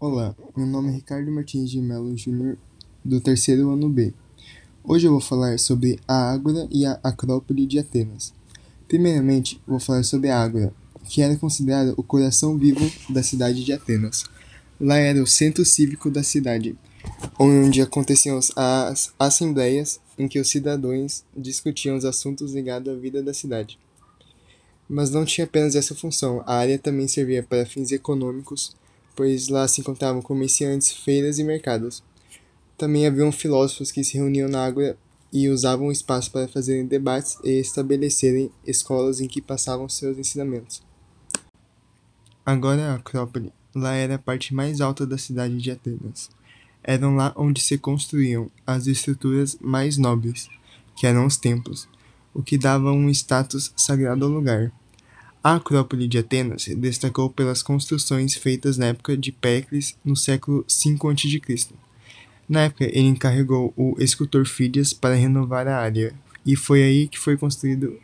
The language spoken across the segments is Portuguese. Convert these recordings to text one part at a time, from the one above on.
Olá, meu nome é Ricardo Martins de Mello Júnior, do terceiro ano B. Hoje eu vou falar sobre a Ágora e a Acrópole de Atenas. Primeiramente, vou falar sobre a Ágora, que era considerada o coração vivo da cidade de Atenas. Lá era o centro cívico da cidade, onde aconteciam as assembleias em que os cidadãos discutiam os assuntos ligados à vida da cidade. Mas não tinha apenas essa função, a área também servia para fins econômicos, pois lá se encontravam comerciantes, feiras e mercados. Também haviam filósofos que se reuniam na água e usavam o espaço para fazerem debates e estabelecerem escolas em que passavam seus ensinamentos. Agora a Acrópole, lá era a parte mais alta da cidade de Atenas. Eram lá onde se construíam as estruturas mais nobres, que eram os templos, o que dava um status sagrado ao lugar. A Acrópole de Atenas se destacou pelas construções feitas na época de Péricles, no século V a.C. Na época, ele encarregou o escultor Fídias para renovar a área, e foi aí que foi construído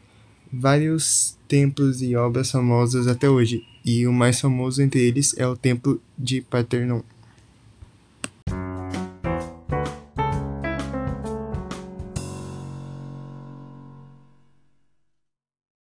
vários templos e obras famosas até hoje, e o mais famoso entre eles é o Templo de Partenon.